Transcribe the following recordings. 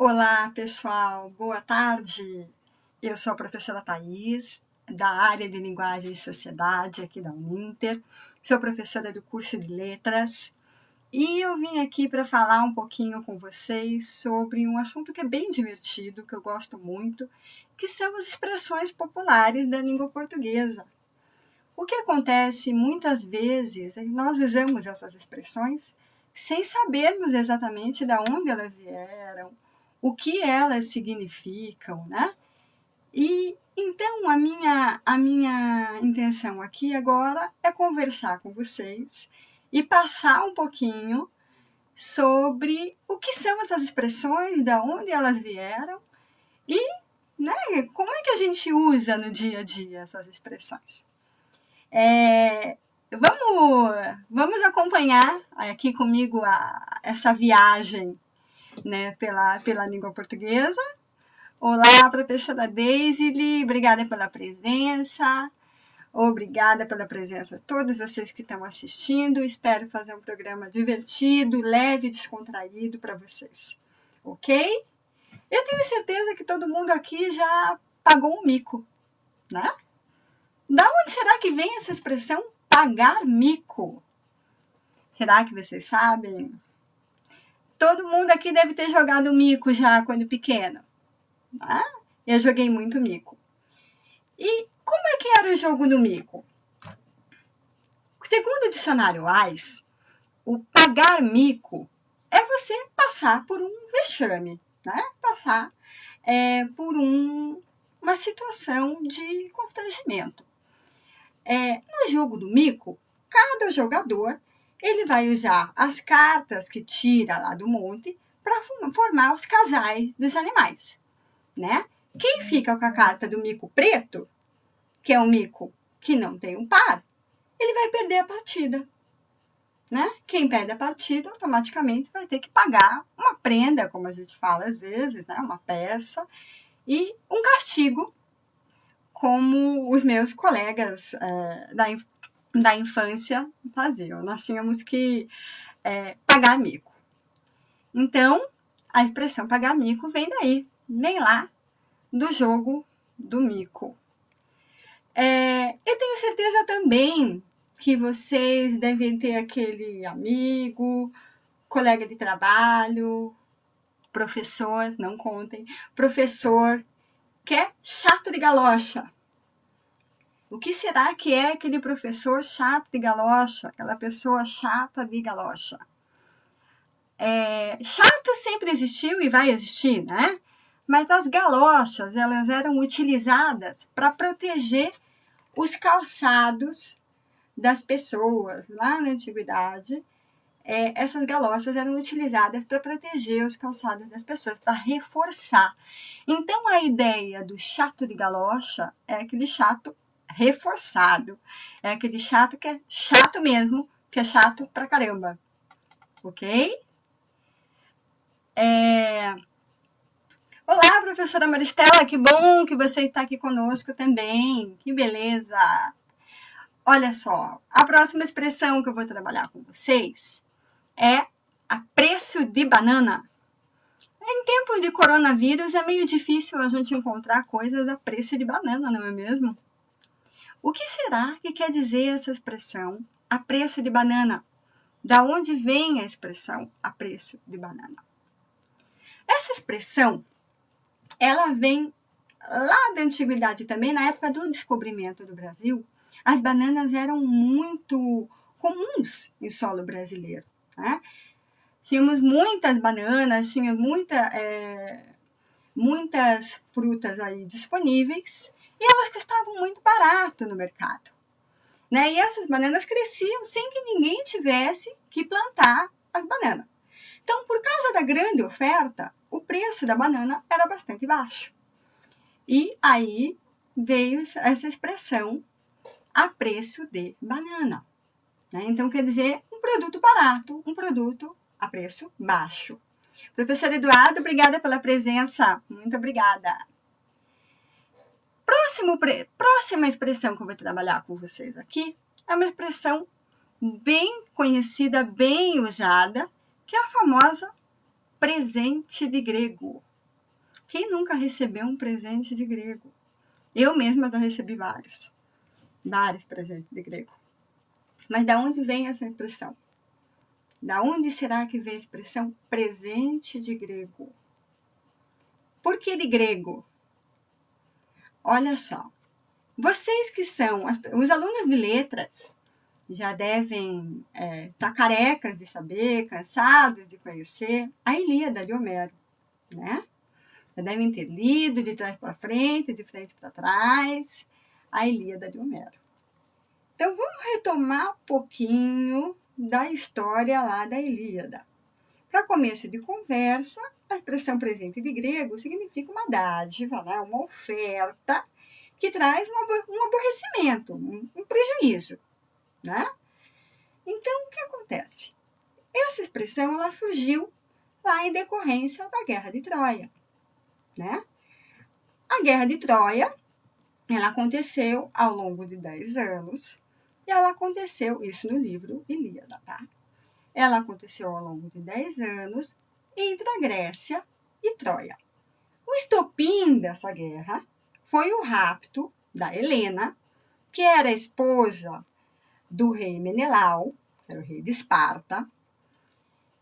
Olá, pessoal, boa tarde. Eu sou a professora Thais, da área de Linguagem e Sociedade aqui da Uninter. Sou professora do curso de Letras e eu vim aqui para falar um pouquinho com vocês sobre um assunto que é bem divertido, que eu gosto muito, que são as expressões populares da língua portuguesa. O que acontece muitas vezes é que nós usamos essas expressões sem sabermos exatamente de onde elas vieram, o que elas significam, né? E então a minha, a minha intenção aqui agora é conversar com vocês e passar um pouquinho sobre o que são essas expressões, de onde elas vieram e né, como é que a gente usa no dia a dia essas expressões. É, vamos, vamos acompanhar aqui comigo a, essa viagem né, pela, pela língua portuguesa. Olá, professora Daisy, obrigada pela presença. Obrigada pela presença de todos vocês que estão assistindo. Espero fazer um programa divertido, leve, descontraído para vocês. Ok? Eu tenho certeza que todo mundo aqui já pagou um mico, né? Da onde será que vem essa expressão pagar mico? Será que vocês sabem? Todo mundo aqui deve ter jogado mico já quando pequeno. Né? Eu joguei muito mico. E como é que era o jogo do mico? Segundo o dicionário AIS, o pagar mico é você passar por um vexame, né? passar é, por um, uma situação de constrangimento. É, no jogo do mico, cada jogador ele vai usar as cartas que tira lá do monte para formar os casais dos animais, né? Quem fica com a carta do mico preto, que é um mico que não tem um par, ele vai perder a partida, né? Quem perde a partida automaticamente vai ter que pagar uma prenda, como a gente fala às vezes, né? Uma peça e um castigo, como os meus colegas é, da, da infância faziam. Nós tínhamos que é, pagar mico. Então, a expressão pagar mico vem daí, vem lá do jogo do mico. É, eu tenho certeza também que vocês devem ter aquele amigo, colega de trabalho, professor, não contem, professor que é chato de galocha. O que será que é aquele professor chato de galocha, aquela pessoa chata de galocha? É, chato sempre existiu e vai existir, né? Mas as galochas, elas eram utilizadas para proteger os calçados das pessoas. Lá na antiguidade, é, essas galochas eram utilizadas para proteger os calçados das pessoas, para reforçar. Então, a ideia do chato de galocha é aquele chato reforçado. É aquele chato que é chato mesmo, que é chato pra caramba. Ok? É... Olá, professora Maristela, que bom que você está aqui conosco também. Que beleza! Olha só, a próxima expressão que eu vou trabalhar com vocês é a preço de banana. Em tempos de coronavírus é meio difícil a gente encontrar coisas a preço de banana, não é mesmo? O que será que quer dizer essa expressão a preço de banana? Da onde vem a expressão a preço de banana? Essa expressão, ela vem lá da antiguidade também, na época do descobrimento do Brasil, as bananas eram muito comuns em solo brasileiro. Né? Tínhamos muitas bananas, tinha muita, é, muitas frutas aí disponíveis e elas custavam muito barato no mercado. Né? E essas bananas cresciam sem que ninguém tivesse que plantar as bananas. Então, por causa da grande oferta, o preço da banana era bastante baixo. E aí veio essa expressão a preço de banana. Né? Então, quer dizer, um produto barato, um produto a preço baixo. Professor Eduardo, obrigada pela presença. Muito obrigada. Próximo, próxima expressão que eu vou trabalhar com vocês aqui é uma expressão bem conhecida, bem usada, que é a famosa presente de grego. Quem nunca recebeu um presente de grego? Eu mesma já recebi vários. Vários presentes de grego. Mas da onde vem essa expressão? Da onde será que vem a expressão presente de grego? Por que de grego? Olha só, vocês que são os alunos de letras já devem estar é, tá carecas de saber, cansados de conhecer a Ilíada de Homero, né? Já devem ter lido de trás para frente, de frente para trás, a Ilíada de Homero. Então vamos retomar um pouquinho da história lá da Ilíada. Para começo de conversa, a expressão presente de grego significa uma dádiva, né? uma oferta que traz um aborrecimento, um prejuízo. Né? Então, o que acontece? Essa expressão ela surgiu lá em decorrência da Guerra de Troia. Né? A Guerra de Troia ela aconteceu ao longo de 10 anos e ela aconteceu, isso no livro Ilíada, tá? Ela aconteceu ao longo de 10 anos entre a Grécia e Troia. O estopim dessa guerra foi o rapto da Helena, que era esposa do rei Menelau, que era o rei de Esparta.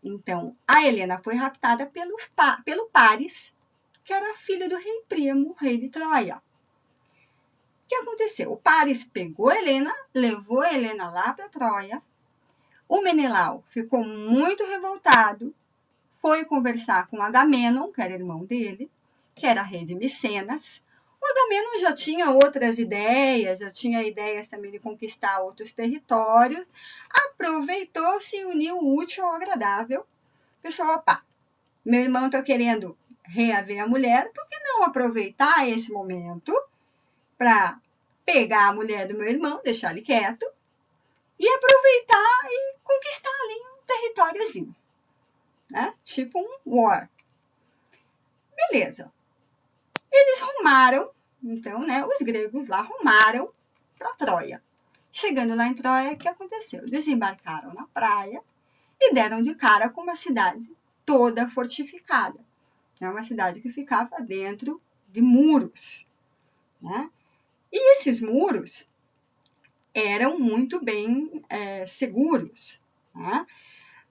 Então, a Helena foi raptada pelos, pelo Paris, que era filho do rei Primo, rei de Troia. O que aconteceu? O Paris pegou a Helena, levou a Helena lá para Troia. O Menelau ficou muito revoltado, foi conversar com Agamenon, que era irmão dele, que era rei de Micenas. O Agamenon já tinha outras ideias, já tinha ideias também de conquistar outros territórios. Aproveitou, se uniu o útil ao agradável. Pessoal, opa, meu irmão está querendo reaver a mulher, por que não aproveitar esse momento para pegar a mulher do meu irmão, deixar ele quieto e aproveitar e conquistar ali um territóriozinho, né? Tipo um war. Beleza. Eles rumaram, então, né? Os gregos lá rumaram para Troia. Chegando lá em Troia, o que aconteceu? Desembarcaram na praia e deram de cara com uma cidade toda fortificada. É uma cidade que ficava dentro de muros. Né? E esses muros eram muito bem é, seguros. Né?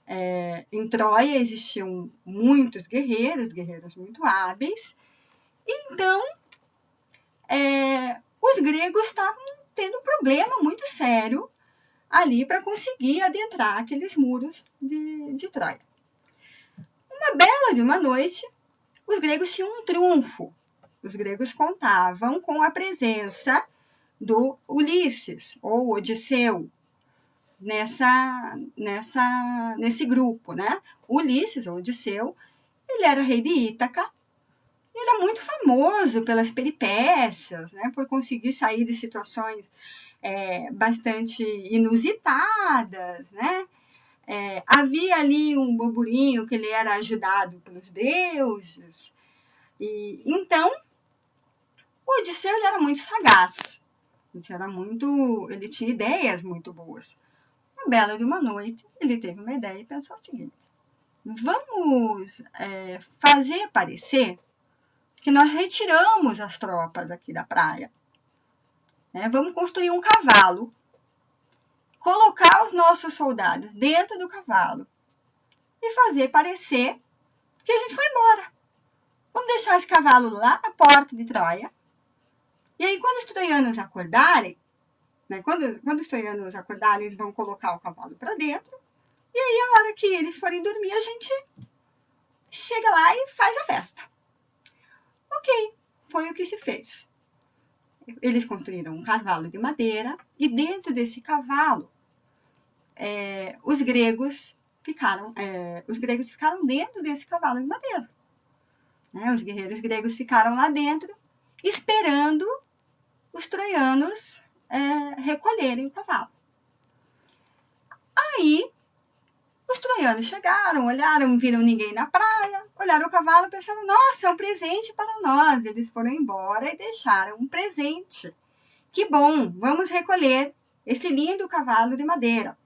É, em Troia existiam muitos guerreiros, guerreiros muito hábeis. Então, é, os gregos estavam tendo um problema muito sério ali para conseguir adentrar aqueles muros de, de Troia. Uma bela de uma noite, os gregos tinham um trunfo os gregos contavam com a presença do Ulisses ou Odisseu nessa, nessa, nesse grupo, né? Ulisses ou Odisseu, ele era rei de Ítaca. Ele é muito famoso pelas peripécias, né? Por conseguir sair de situações é, bastante inusitadas, né? É, havia ali um burburinho que ele era ajudado pelos deuses. E então o Odisseu ele era muito sagaz, ele, era muito, ele tinha ideias muito boas. Uma bela de uma noite, ele teve uma ideia e pensou o seguinte: vamos é, fazer parecer que nós retiramos as tropas aqui da praia. Né? Vamos construir um cavalo, colocar os nossos soldados dentro do cavalo e fazer parecer que a gente foi embora. Vamos deixar esse cavalo lá na porta de Troia e aí, quando os troianos acordarem, né, quando, quando os troianos acordarem, eles vão colocar o cavalo para dentro. E aí, a hora que eles forem dormir, a gente chega lá e faz a festa. Ok, foi o que se fez. Eles construíram um cavalo de madeira e dentro desse cavalo, é, os gregos ficaram, é, os gregos ficaram dentro desse cavalo de madeira. Né? Os guerreiros gregos ficaram lá dentro, esperando os troianos é, recolherem o cavalo. Aí, os troianos chegaram, olharam, viram ninguém na praia, olharam o cavalo pensando, nossa, é um presente para nós. Eles foram embora e deixaram um presente. Que bom, vamos recolher esse lindo cavalo de madeira.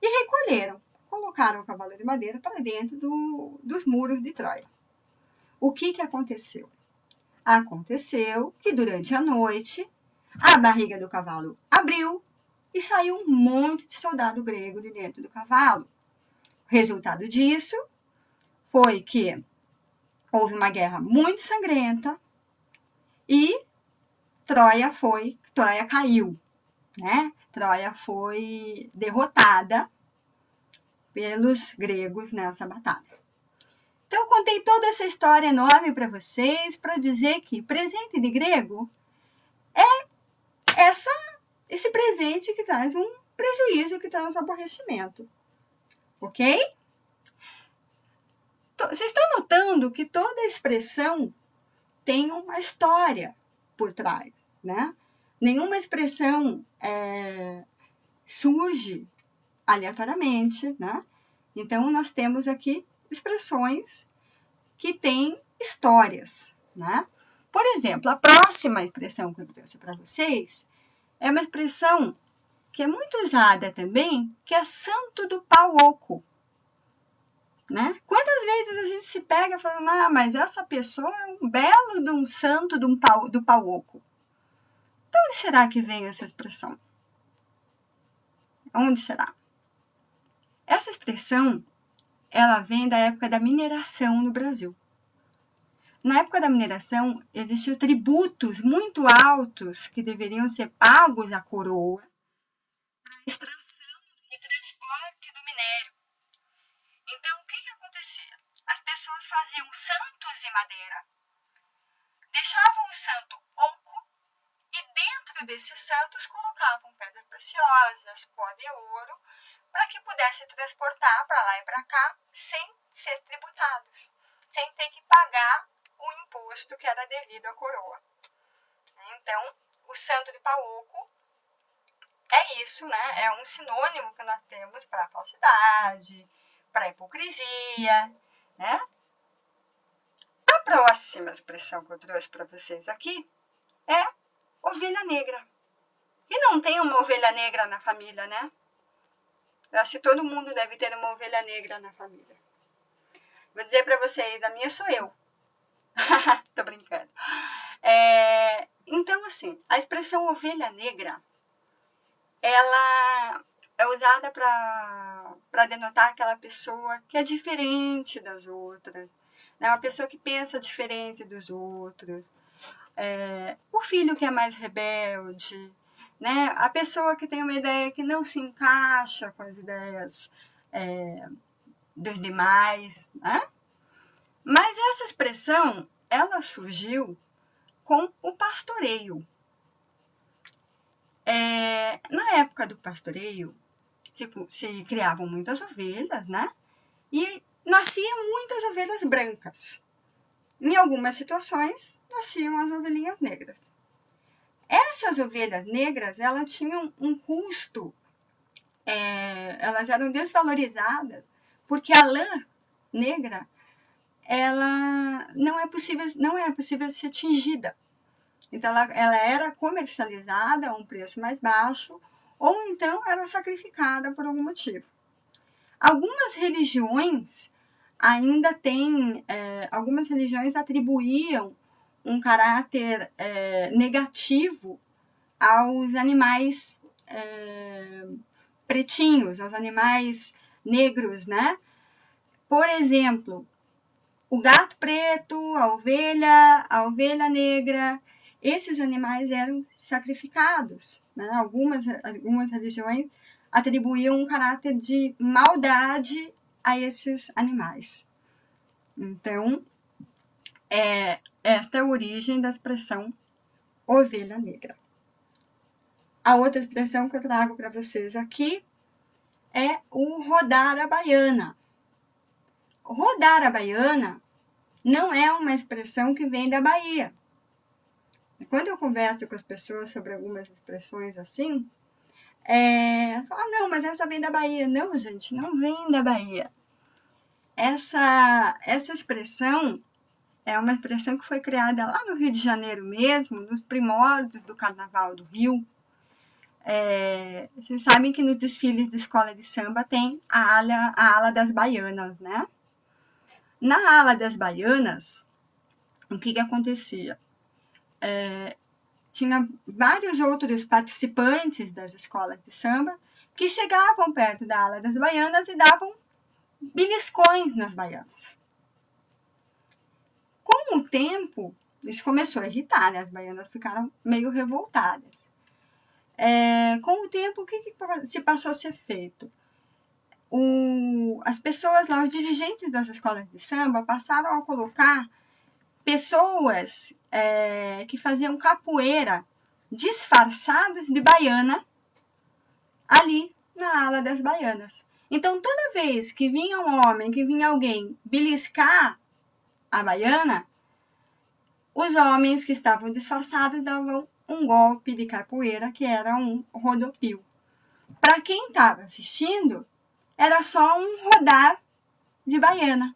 E recolheram, colocaram o cavalo de madeira para dentro do, dos muros de Troia. O que, que aconteceu? Aconteceu que durante a noite a barriga do cavalo abriu e saiu um monte de soldado grego de dentro do cavalo. O resultado disso foi que houve uma guerra muito sangrenta e Troia foi, Troia caiu, né? Troia foi derrotada pelos gregos nessa batalha. Então, eu contei toda essa história enorme para vocês para dizer que presente de grego essa, esse presente que traz um prejuízo, que traz aborrecimento. Ok? Vocês estão notando que toda expressão tem uma história por trás, né? Nenhuma expressão é, surge aleatoriamente, né? Então, nós temos aqui expressões que têm histórias, né? Por exemplo, a próxima expressão que eu trouxe para vocês é uma expressão que é muito usada também, que é santo do pau oco. Né? Quantas vezes a gente se pega falando, ah, mas essa pessoa é um belo de um santo do pau, do pau oco. De onde será que vem essa expressão? Onde será? Essa expressão, ela vem da época da mineração no Brasil. Na época da mineração, existiam tributos muito altos que deveriam ser pagos à coroa para a extração e transporte do minério. Então, o que, que acontecia? As pessoas faziam santos de madeira, deixavam o santo oco e dentro desses santos colocavam pedras preciosas, pó de ouro, para que pudesse transportar para lá e para cá sem ser tributadas, sem ter que pagar o imposto que era devido à coroa. Então, o santo de Pauco é isso, né? É um sinônimo que nós temos para falsidade, para hipocrisia, né? A próxima expressão que eu trouxe para vocês aqui é ovelha negra. E não tem uma ovelha negra na família, né? Eu acho que todo mundo deve ter uma ovelha negra na família. Vou dizer para vocês, a minha sou eu. Tô brincando. É, então, assim, a expressão ovelha negra, ela é usada para denotar aquela pessoa que é diferente das outras, né? uma pessoa que pensa diferente dos outros, é, o filho que é mais rebelde, né? A pessoa que tem uma ideia que não se encaixa com as ideias é, dos demais, né? Mas essa expressão, ela surgiu com o pastoreio. É, na época do pastoreio, se, se, criavam muitas ovelhas, né? E nasciam muitas ovelhas brancas. Em algumas situações, nasciam as ovelhinhas negras. Essas ovelhas negras, elas tinham um custo, é, elas eram desvalorizadas, porque a lã negra, ela não é possível, não é possível ser tingida. Então, ela, ela era comercializada a um preço mais baixo, ou então era sacrificada por algum motivo. Algumas religiões ainda têm, é, algumas religiões atribuíam um caráter é, negativo aos animais é, pretinhos, aos animais negros, né? Por exemplo, o gato preto, a ovelha, a ovelha negra, esses animais eram sacrificados. Né? Algumas, algumas religiões atribuíam um caráter de maldade a esses animais. Então, é, esta é a origem da expressão ovelha negra. A outra expressão que eu trago para vocês aqui é o rodar a baiana. Rodar a baiana não é uma expressão que vem da Bahia. Quando eu converso com as pessoas sobre algumas expressões assim, é, não, mas essa vem da Bahia. Não, gente, não vem da Bahia. Essa, essa expressão é uma expressão que foi criada lá no Rio de Janeiro mesmo, nos primórdios do Carnaval do Rio. É, vocês sabem que nos desfiles de escola de samba tem a ala, a ala das baianas, né? Na ala das baianas, o que, que acontecia? é, tinha vários outros participantes das escolas de samba que chegavam perto da ala das baianas e davam beliscões nas baianas. Com o tempo, isso começou a irritar, né? As baianas ficaram meio revoltadas. É, com o tempo, o que, que, se passou a ser feito? O, as pessoas lá, os dirigentes das escolas de samba, passaram a colocar pessoas é, que faziam capoeira disfarçadas de baiana ali na ala das baianas. Então, toda vez que vinha um homem, que vinha alguém beliscar a baiana, os homens que estavam disfarçados davam um golpe de capoeira, que era um rodopio. Para quem estava assistindo, era só um rodar de baiana,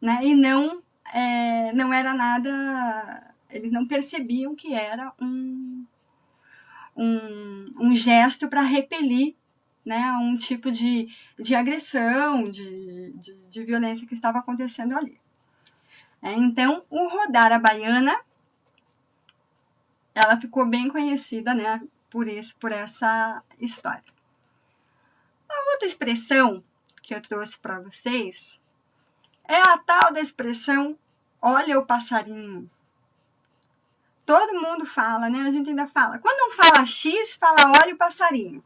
né? E não, é, não era nada. Eles não percebiam que era um, um, um gesto para repelir né, um tipo de, de agressão, de, de, de violência que estava acontecendo ali. É, então, o rodar a baiana, ela ficou bem conhecida, né, por isso, por essa história. A outra expressão que eu trouxe para vocês é a tal da expressão olha o passarinho. Todo mundo fala, né? A gente ainda fala. Quando não fala X, fala olha o passarinho.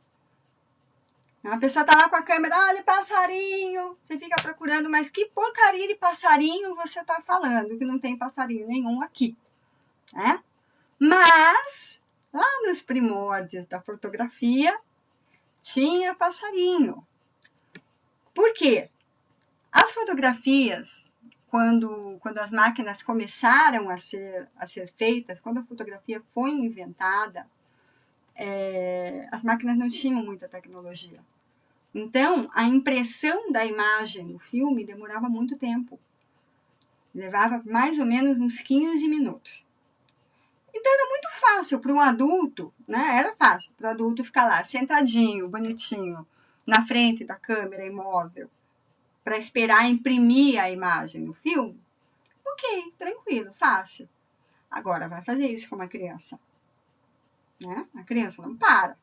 A pessoa tá lá com a câmera, olha passarinho. Você fica procurando, mas que porcaria de passarinho você tá falando? Que não tem passarinho nenhum aqui, né? Mas lá nos primórdios da fotografia tinha passarinho. Por quê? As fotografias, quando, quando as máquinas começaram a ser, a ser feitas, quando a fotografia foi inventada, é, as máquinas não tinham muita tecnologia. Então, a impressão da imagem no filme demorava muito tempo. Levava mais ou menos uns 15 minutos. Então, era muito fácil para um adulto, né? Era fácil para o adulto ficar lá, sentadinho, bonitinho, na frente da câmera imóvel, para esperar imprimir a imagem no filme. Ok, tranquilo, fácil. Agora, vai fazer isso com uma criança. Né? A criança não para.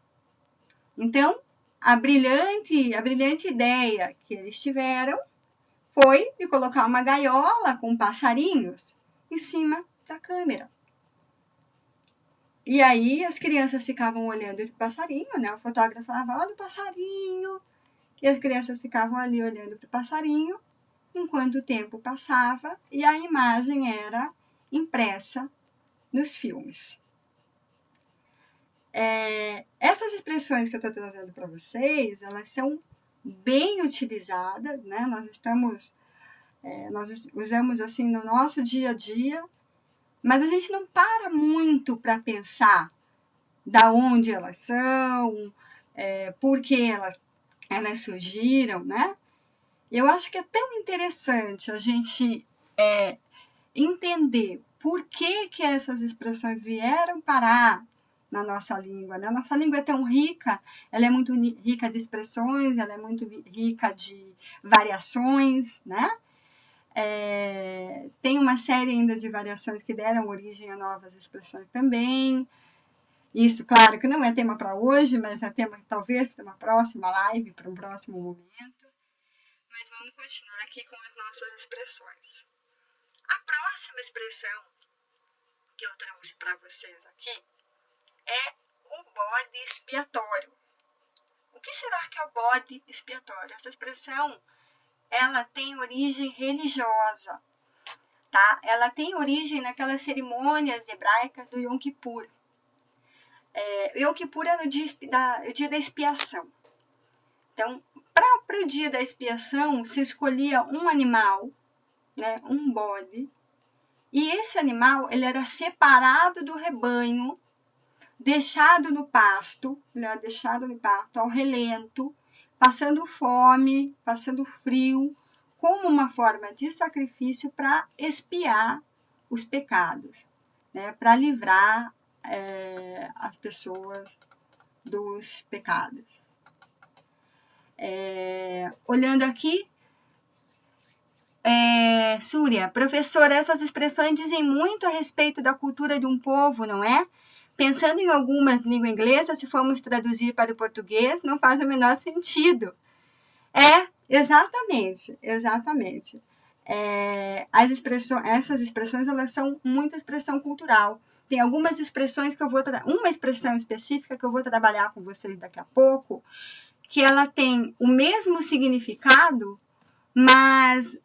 Então, a brilhante, a brilhante ideia que eles tiveram foi de colocar uma gaiola com passarinhos em cima da câmera. E aí as crianças ficavam olhando o passarinho, né? O fotógrafo falava, olha o passarinho. E as crianças ficavam ali olhando para o passarinho, enquanto o tempo passava e a imagem era impressa nos filmes. É, essas expressões que eu estou trazendo para vocês, elas são bem utilizadas, né? Nós estamos, é, nós usamos assim no nosso dia a dia, mas a gente não para muito para pensar da onde elas são, é, por que elas, elas surgiram, né? Eu acho que é tão interessante a gente é, entender por que, que essas expressões vieram parar na nossa língua. Né? A nossa língua é tão rica, ela é muito rica de expressões, ela é muito rica de variações, né? É, tem uma série ainda de variações que deram origem a novas expressões também. Isso, claro, que não é tema para hoje, mas é tema talvez para uma próxima live, para um próximo momento. Mas vamos continuar aqui com as nossas expressões. A próxima expressão que eu trouxe para vocês aqui é o bode expiatório. O que será que é o bode expiatório? Essa expressão ela tem origem religiosa, tá? Ela tem origem naquelas cerimônias hebraicas do Yom Kippur. É, Yom Kippur é o dia da, o dia da expiação. Então, para o dia da expiação, se escolhia um animal, né, um bode, e esse animal ele era separado do rebanho deixado no pasto, né, deixado no pasto ao relento, passando fome, passando frio, como uma forma de sacrifício para expiar os pecados, né, para livrar é, as pessoas dos pecados. É, olhando aqui, É, Súria, professora, essas expressões dizem muito a respeito da cultura de um povo, não é? Pensando em algumas língua inglesa, se formos traduzir para o português, não faz o menor sentido. É, exatamente, exatamente. É, as expressões, essas expressões elas são muita expressão cultural. Tem algumas expressões que eu vou uma expressão específica que eu vou trabalhar com vocês daqui a pouco, que ela tem o mesmo significado, mas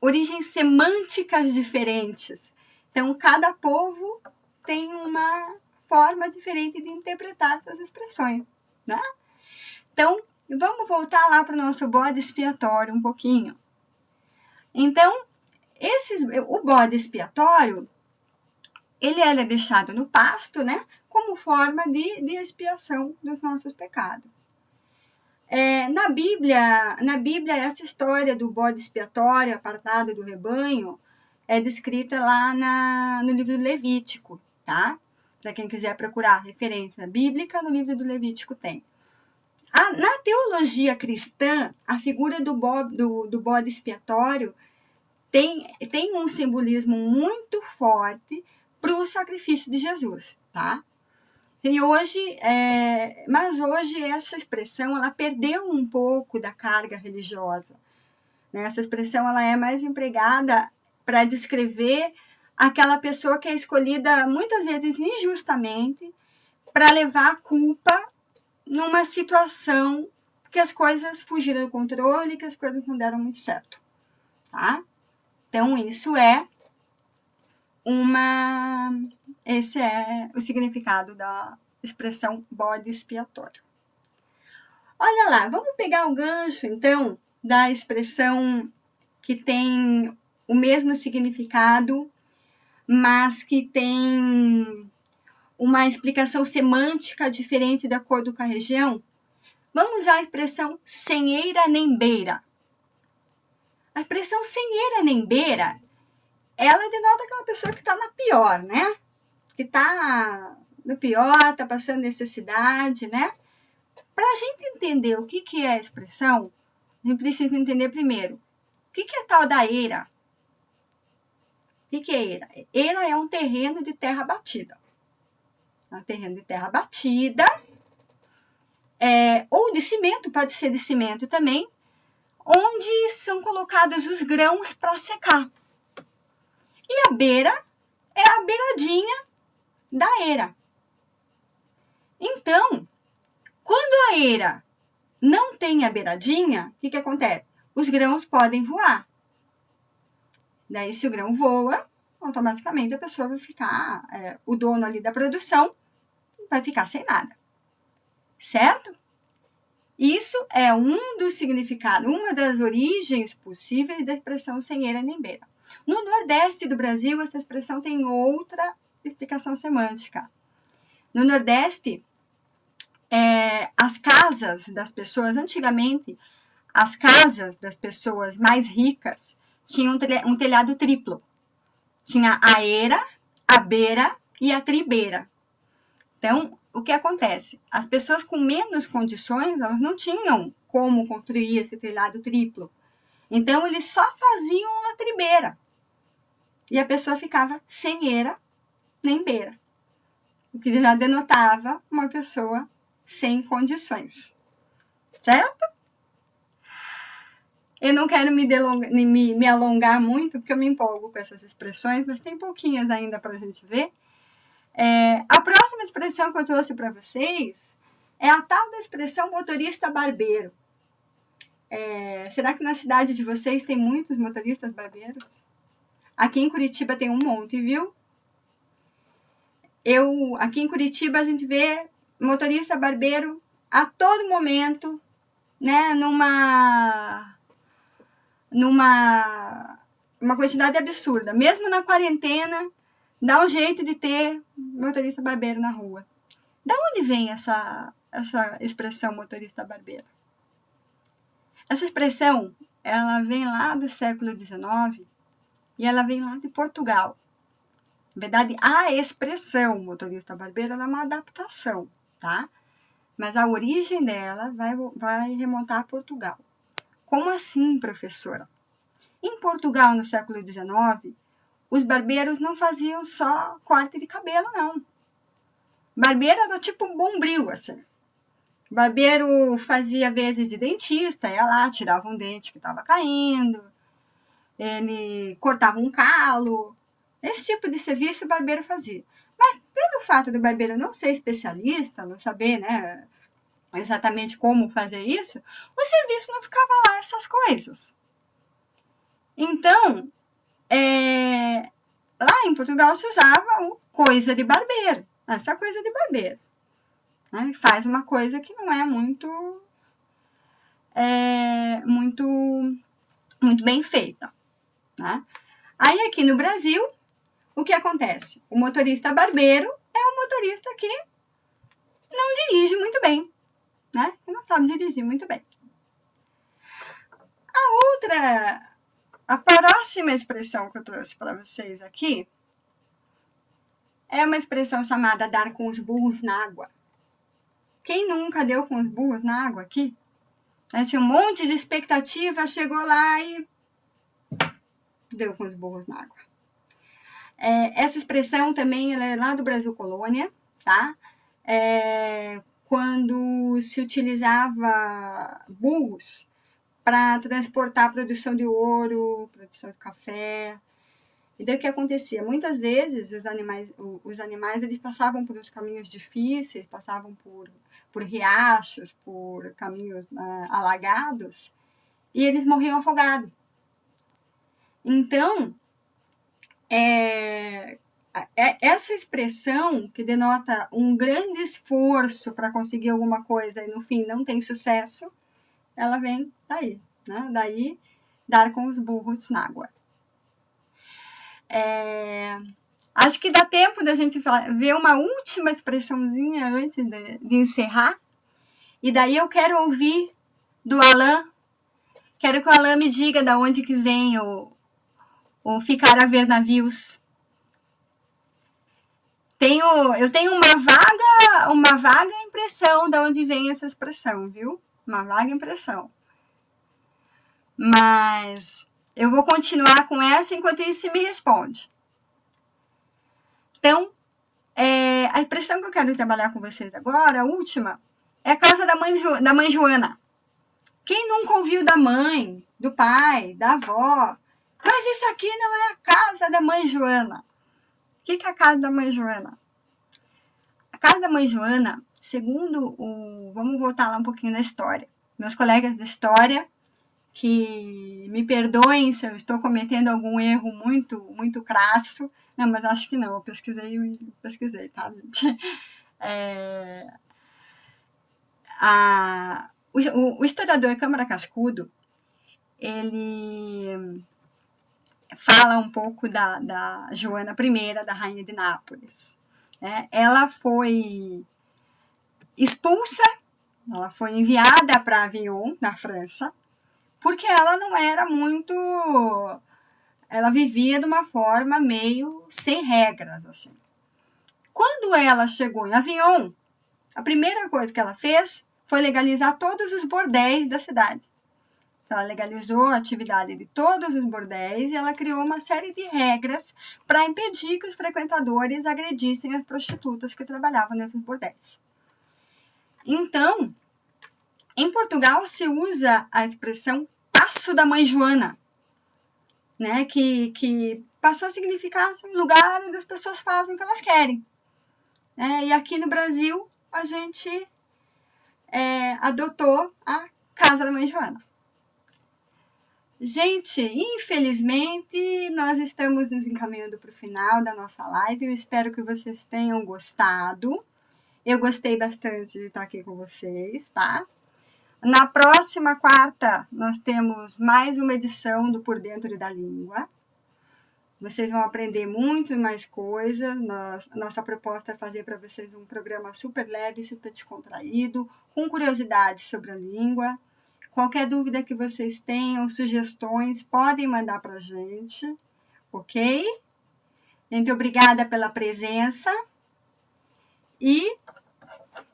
origens semânticas diferentes. Então, cada povo tem uma forma diferente de interpretar essas expressões, né? Então, vamos voltar lá para o nosso bode expiatório um pouquinho. Então, esses, o bode expiatório, ele é deixado no pasto, né? Como forma de, de expiação dos nossos pecados. É, na Bíblia, na Bíblia, essa história do bode expiatório, apartado do rebanho, é descrita lá na, no livro Levítico, tá? Para quem quiser procurar referência bíblica, no livro do Levítico tem. A, na teologia cristã, a figura do, bo, do, do bode expiatório tem, tem um simbolismo muito forte para o sacrifício de Jesus, tá? E hoje, é, mas hoje essa expressão ela perdeu um pouco da carga religiosa. Né? Essa expressão ela é mais empregada para descrever aquela pessoa que é escolhida muitas vezes injustamente para levar a culpa numa situação que as coisas fugiram do controle, que as coisas não deram muito certo, tá? Então isso é uma. Esse é o significado da expressão bode expiatório. Olha lá, vamos pegar o gancho, então, da expressão que tem o mesmo significado, mas que tem uma explicação semântica diferente de acordo com a região. Vamos usar a expressão senheira nem beira. A expressão senheira nem beira ela denota aquela pessoa que está na pior, né? Que está no pior, está passando necessidade, né? Para a gente entender o que, que é a expressão, a gente precisa entender primeiro o que, que é tal da eira. O que, é eira? Eira é um terreno de terra batida. É um terreno de terra batida, é, ou de cimento, pode ser de cimento também, onde são colocados os grãos para secar. E a beira é a beiradinha da eira. Então, quando a eira não tem a beiradinha, o que, que acontece? Os grãos podem voar. Daí, se o grão voa, automaticamente a pessoa vai ficar, é, o dono ali da produção vai ficar sem nada. Certo? Isso é um dos significados, uma das origens possíveis da expressão sem eira nem beira. No Nordeste do Brasil, essa expressão tem outra explicação semântica. No Nordeste, é, as casas das pessoas, antigamente, as casas das pessoas mais ricas tinham um telhado triplo. Tinha a era, a beira e a tribeira. Então, o que acontece? As pessoas com menos condições, elas não tinham como construir esse telhado triplo. Então, eles só faziam a tribeira e a pessoa ficava sem eira nem beira, o que já denotava uma pessoa sem condições, certo? Eu não quero me, me, me alongar muito, porque eu me empolgo com essas expressões, mas tem pouquinhas ainda para a gente ver. É, a próxima expressão que eu trouxe para vocês é a tal da expressão motorista barbeiro. É, será que na cidade de vocês tem muitos motoristas barbeiros? Aqui em Curitiba tem um monte, viu? Eu, aqui em Curitiba a gente vê motorista barbeiro a todo momento, né, numa numa uma quantidade absurda. Mesmo na quarentena, dá um jeito de ter motorista barbeiro na rua. Da onde vem essa essa expressão motorista barbeiro? Essa expressão, ela vem lá do século XIX e ela vem lá de Portugal. Na verdade, a expressão motorista barbeiro é uma adaptação, tá? Mas a origem dela vai, vai remontar a Portugal. Como assim, professora? Em Portugal, no século XIX, os barbeiros não faziam só corte de cabelo, não. Barbeiro era tipo bombril, assim. Barbeiro fazia vezes de dentista, ia lá, tirava um dente que estava caindo, ele cortava um calo. Esse tipo de serviço o barbeiro fazia. Mas pelo fato do barbeiro não ser especialista, não saber, né, exatamente como fazer isso, o serviço não ficava lá essas coisas. Então, é, lá em Portugal se usava o coisa de barbeiro, essa coisa de barbeiro. Né? Faz uma coisa que não é muito, é, muito, muito bem feita. Né? Aí aqui no Brasil, o que acontece? O motorista barbeiro é um motorista que não dirige muito bem, né? Que não sabe dirigir muito bem. A outra a próxima expressão que eu trouxe para vocês aqui é uma expressão chamada dar com os burros na água. Quem nunca deu com os burros na água aqui? Né, tinha um monte de expectativa, chegou lá e deu com os burros na água. É, essa expressão também é lá do Brasil Colônia, tá? É, quando se utilizava burros para transportar a produção de ouro, produção de café. E daí o que acontecia? Muitas vezes os animais, os animais eles passavam por uns caminhos difíceis, passavam por, por riachos, por caminhos uh, alagados, e eles morriam afogados. Então, é, essa expressão que denota um grande esforço para conseguir alguma coisa e no fim não tem sucesso, ela vem daí, né? Daí, dar com os burros na água. É, acho que dá tempo da gente ver uma última expressãozinha antes de, de encerrar. E daí eu quero ouvir do Alain, quero que o Alain me diga da onde que vem o, o ficar a ver navios. Tenho, eu tenho uma vaga, uma vaga impressão de onde vem essa expressão, viu? uma vaga impressão. Mas eu vou continuar com essa enquanto isso me responde. Então, é, a expressão que eu quero trabalhar com vocês agora, a última, é a casa da mãe, da mãe Joana. Quem nunca ouviu da mãe, do pai, da avó? Mas isso aqui não é a casa da mãe Joana. O que é a casa da mãe Joana? Casa da mãe Joana segundo o. Vamos voltar lá um pouquinho na história. Meus colegas de história, que me perdoem se eu estou cometendo algum erro muito, muito crasso. Não, mas acho que não, eu pesquisei pesquisei, tá, gente? É, a, o, o historiador Câmara Cascudo, ele fala um pouco da, da Joana I, da rainha de Nápoles. É, ela foi expulsa, ela foi enviada para Avignon, na França, porque ela não era muito. Ela vivia de uma forma meio sem regras, assim. Quando ela chegou em Avignon, a primeira coisa que ela fez foi legalizar todos os bordéis da cidade. Ela legalizou a atividade de todos os bordéis e ela criou uma série de regras para impedir que os frequentadores agredissem as prostitutas que trabalhavam nesses bordéis. Então, em Portugal se usa a expressão passo da mãe Joana, né? Que, que passou a significar assim, lugar onde as pessoas fazem o que elas querem. É, e aqui no Brasil a gente é, adotou a casa da mãe Joana. Gente, infelizmente nós estamos nos encaminhando para o final da nossa live. Eu espero que vocês tenham gostado. Eu gostei bastante de estar aqui com vocês, tá? Na próxima quarta, nós temos mais uma edição do Por Dentro da Língua. Vocês vão aprender muito mais coisas. nossa proposta é fazer para vocês um programa super leve, super descontraído, com curiosidades sobre a língua. Qualquer dúvida que vocês tenham, sugestões, podem mandar para a gente, ok? Gente, obrigada pela presença. E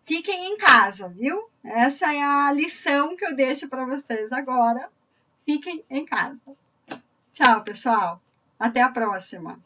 fiquem em casa, viu? Essa é a lição que eu deixo para vocês agora. Fiquem em casa. Tchau, pessoal. Até a próxima.